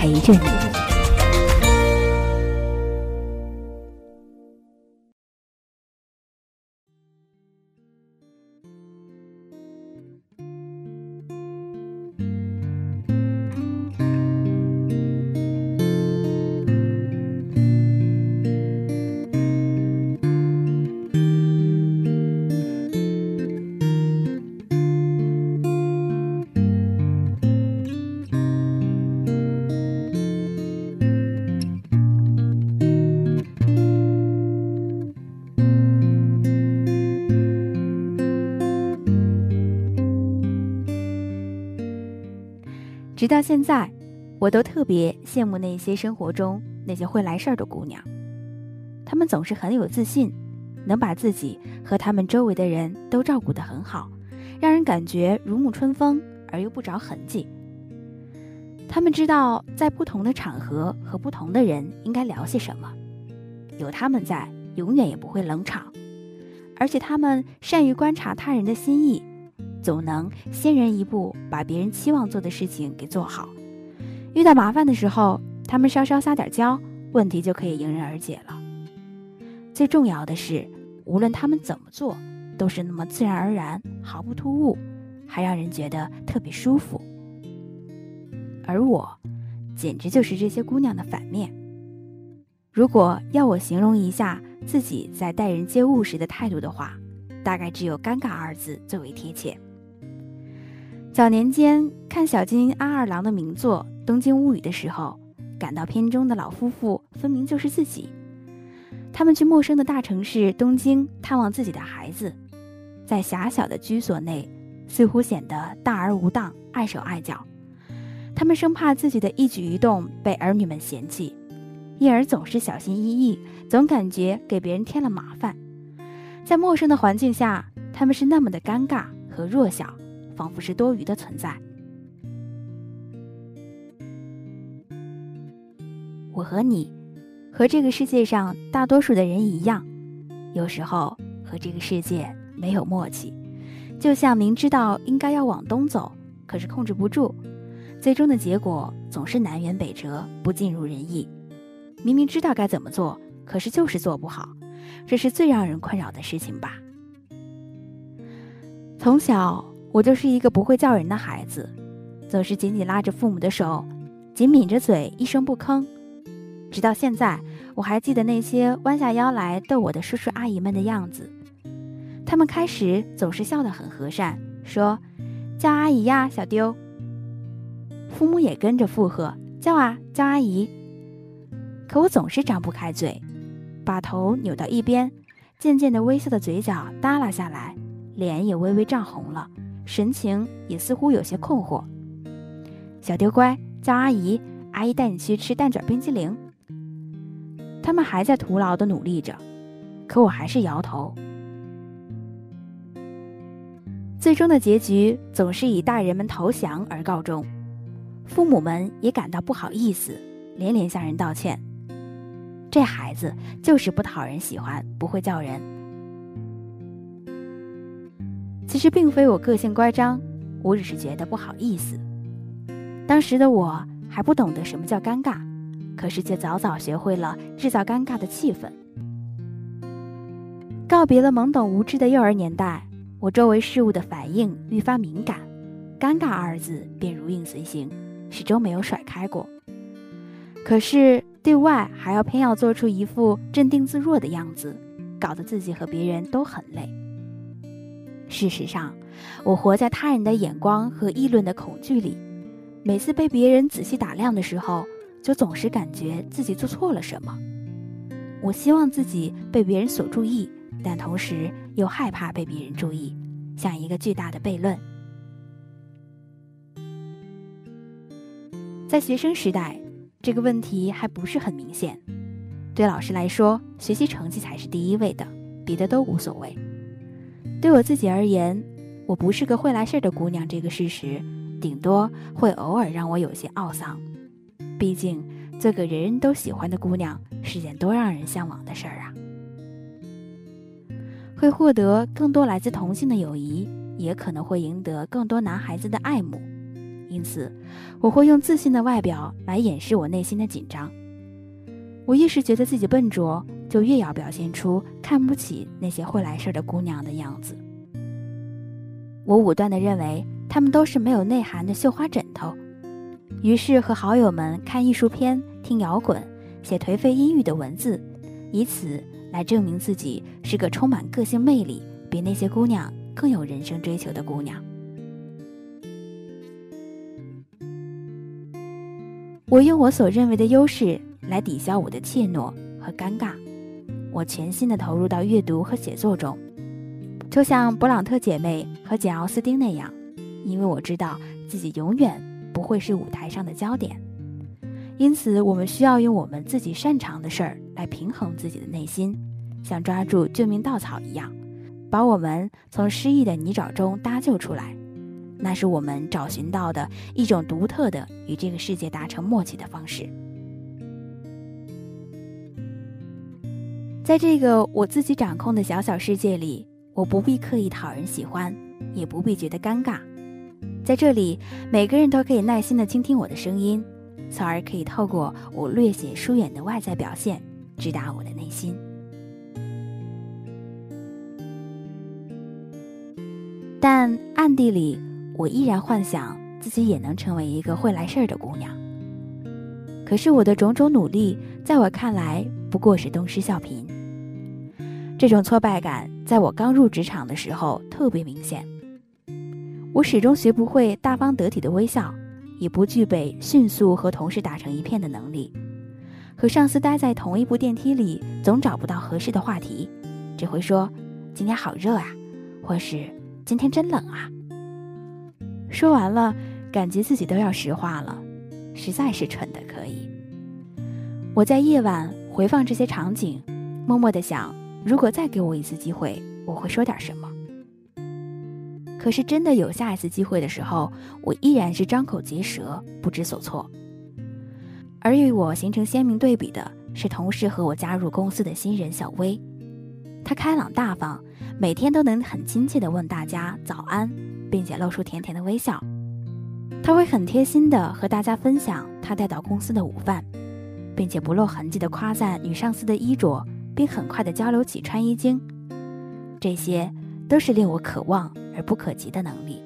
陪着你。直到现在，我都特别羡慕那些生活中那些会来事儿的姑娘，她们总是很有自信，能把自己和她们周围的人都照顾得很好，让人感觉如沐春风而又不着痕迹。他们知道在不同的场合和不同的人应该聊些什么，有他们在，永远也不会冷场，而且他们善于观察他人的心意。总能先人一步把别人期望做的事情给做好。遇到麻烦的时候，他们稍稍撒点娇，问题就可以迎刃而解了。最重要的是，无论他们怎么做，都是那么自然而然，毫不突兀，还让人觉得特别舒服。而我，简直就是这些姑娘的反面。如果要我形容一下自己在待人接物时的态度的话，大概只有“尴尬”二字最为贴切。早年间看小津安二郎的名作《东京物语》的时候，感到片中的老夫妇分明就是自己。他们去陌生的大城市东京探望自己的孩子，在狭小的居所内，似乎显得大而无当、碍手碍脚。他们生怕自己的一举一动被儿女们嫌弃，因而总是小心翼翼，总感觉给别人添了麻烦。在陌生的环境下，他们是那么的尴尬和弱小。仿佛是多余的存在。我和你，和这个世界上大多数的人一样，有时候和这个世界没有默契。就像明知道应该要往东走，可是控制不住，最终的结果总是南辕北辙，不尽如人意。明明知道该怎么做，可是就是做不好，这是最让人困扰的事情吧。从小。我就是一个不会叫人的孩子，总是紧紧拉着父母的手，紧抿着嘴，一声不吭。直到现在，我还记得那些弯下腰来逗我的叔叔阿姨们的样子。他们开始总是笑得很和善，说：“叫阿姨呀，小丢。”父母也跟着附和：“叫啊，叫阿姨。”可我总是张不开嘴，把头扭到一边，渐渐的微笑的嘴角耷拉下来，脸也微微涨红了。神情也似乎有些困惑。小丢乖，叫阿姨，阿姨带你去吃蛋卷冰激凌。他们还在徒劳的努力着，可我还是摇头。最终的结局总是以大人们投降而告终，父母们也感到不好意思，连连向人道歉。这孩子就是不讨人喜欢，不会叫人。其实并非我个性乖张，我只是觉得不好意思。当时的我还不懂得什么叫尴尬，可是却早早学会了制造尴尬的气氛。告别了懵懂无知的幼儿年代，我周围事物的反应愈发敏感，尴尬二字便如影随形，始终没有甩开过。可是对外还要偏要做出一副镇定自若的样子，搞得自己和别人都很累。事实上，我活在他人的眼光和议论的恐惧里，每次被别人仔细打量的时候，就总是感觉自己做错了什么。我希望自己被别人所注意，但同时又害怕被别人注意，像一个巨大的悖论。在学生时代，这个问题还不是很明显。对老师来说，学习成绩才是第一位的，别的都无所谓。对我自己而言，我不是个会来事儿的姑娘，这个事实顶多会偶尔让我有些懊丧。毕竟，做个人人都喜欢的姑娘是件多让人向往的事儿啊！会获得更多来自同性的友谊，也可能会赢得更多男孩子的爱慕。因此，我会用自信的外表来掩饰我内心的紧张。我越是觉得自己笨拙，就越要表现出看不起那些会来事儿的姑娘的样子。我武断地认为，她们都是没有内涵的绣花枕头。于是和好友们看艺术片、听摇滚、写颓废阴郁的文字，以此来证明自己是个充满个性魅力、比那些姑娘更有人生追求的姑娘。我用我所认为的优势来抵消我的怯懦和尴尬，我全心的投入到阅读和写作中，就像勃朗特姐妹和简奥斯汀那样，因为我知道自己永远。不会是舞台上的焦点，因此我们需要用我们自己擅长的事儿来平衡自己的内心，像抓住救命稻草一样，把我们从失意的泥沼中搭救出来。那是我们找寻到的一种独特的与这个世界达成默契的方式。在这个我自己掌控的小小世界里，我不必刻意讨人喜欢，也不必觉得尴尬。在这里，每个人都可以耐心的倾听我的声音，从而可以透过我略显疏远的外在表现，直达我的内心。但暗地里，我依然幻想自己也能成为一个会来事儿的姑娘。可是我的种种努力，在我看来不过是东施效颦。这种挫败感，在我刚入职场的时候特别明显。我始终学不会大方得体的微笑，也不具备迅速和同事打成一片的能力。和上司待在同一部电梯里，总找不到合适的话题，只会说“今天好热啊”，或是“今天真冷啊”。说完了，感觉自己都要石化了，实在是蠢的可以。我在夜晚回放这些场景，默默的想：如果再给我一次机会，我会说点什么。可是真的有下一次机会的时候，我依然是张口结舌，不知所措。而与我形成鲜明对比的是，同事和我加入公司的新人小薇，她开朗大方，每天都能很亲切地问大家早安，并且露出甜甜的微笑。她会很贴心地和大家分享她带到公司的午饭，并且不露痕迹地夸赞女上司的衣着，并很快地交流起穿衣经。这些都是令我渴望。而不可及的能力。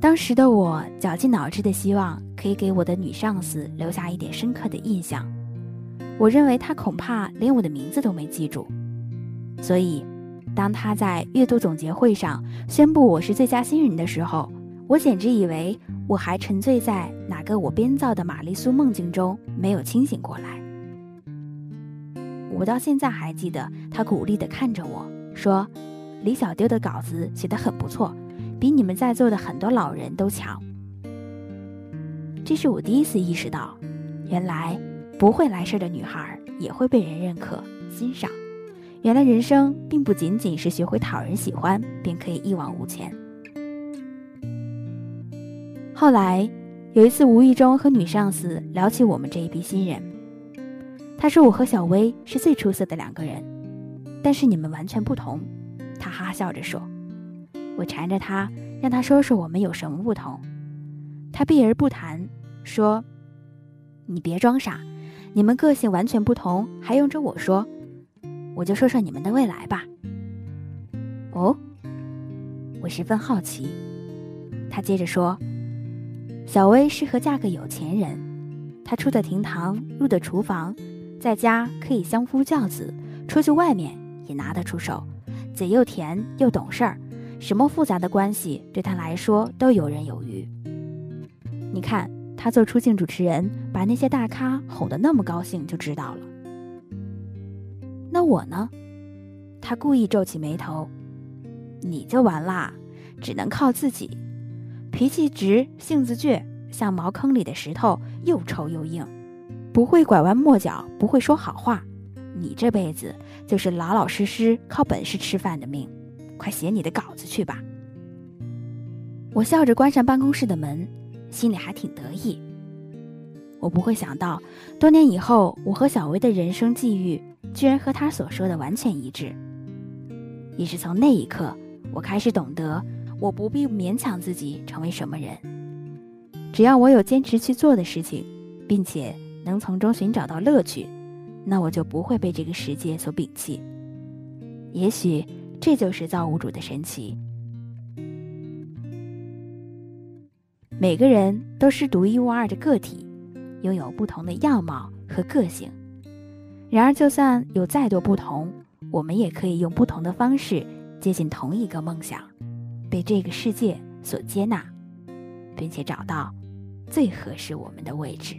当时的我绞尽脑汁的希望可以给我的女上司留下一点深刻的印象。我认为她恐怕连我的名字都没记住，所以当她在月度总结会上宣布我是最佳新人的时候，我简直以为我还沉醉在哪个我编造的玛丽苏梦境中，没有清醒过来。我到现在还记得他鼓励的看着我说。李小丢的稿子写得很不错，比你们在座的很多老人都强。这是我第一次意识到，原来不会来事的女孩也会被人认可、欣赏。原来人生并不仅仅是学会讨人喜欢便可以一往无前。后来有一次无意中和女上司聊起我们这一批新人，他说我和小薇是最出色的两个人，但是你们完全不同。他哈笑着说：“我缠着他，让他说说我们有什么不同。他避而不谈，说：‘你别装傻，你们个性完全不同，还用着我说？我就说说你们的未来吧。’哦，我十分好奇。他接着说：‘小薇适合嫁个有钱人，她出得厅堂，入得厨房，在家可以相夫教子，出去外面也拿得出手。’”嘴又甜又懂事儿，什么复杂的关系对他来说都游刃有余。你看他做出镜主持人，把那些大咖哄得那么高兴，就知道了。那我呢？他故意皱起眉头。你就完啦，只能靠自己。脾气直，性子倔，像茅坑里的石头，又臭又硬，不会拐弯抹角，不会说好话。你这辈子就是老老实实靠本事吃饭的命，快写你的稿子去吧。我笑着关上办公室的门，心里还挺得意。我不会想到，多年以后，我和小薇的人生际遇居然和他所说的完全一致。也是从那一刻，我开始懂得，我不必勉强自己成为什么人，只要我有坚持去做的事情，并且能从中寻找到乐趣。那我就不会被这个世界所摒弃。也许这就是造物主的神奇。每个人都是独一无二的个体，拥有不同的样貌和个性。然而，就算有再多不同，我们也可以用不同的方式接近同一个梦想，被这个世界所接纳，并且找到最合适我们的位置。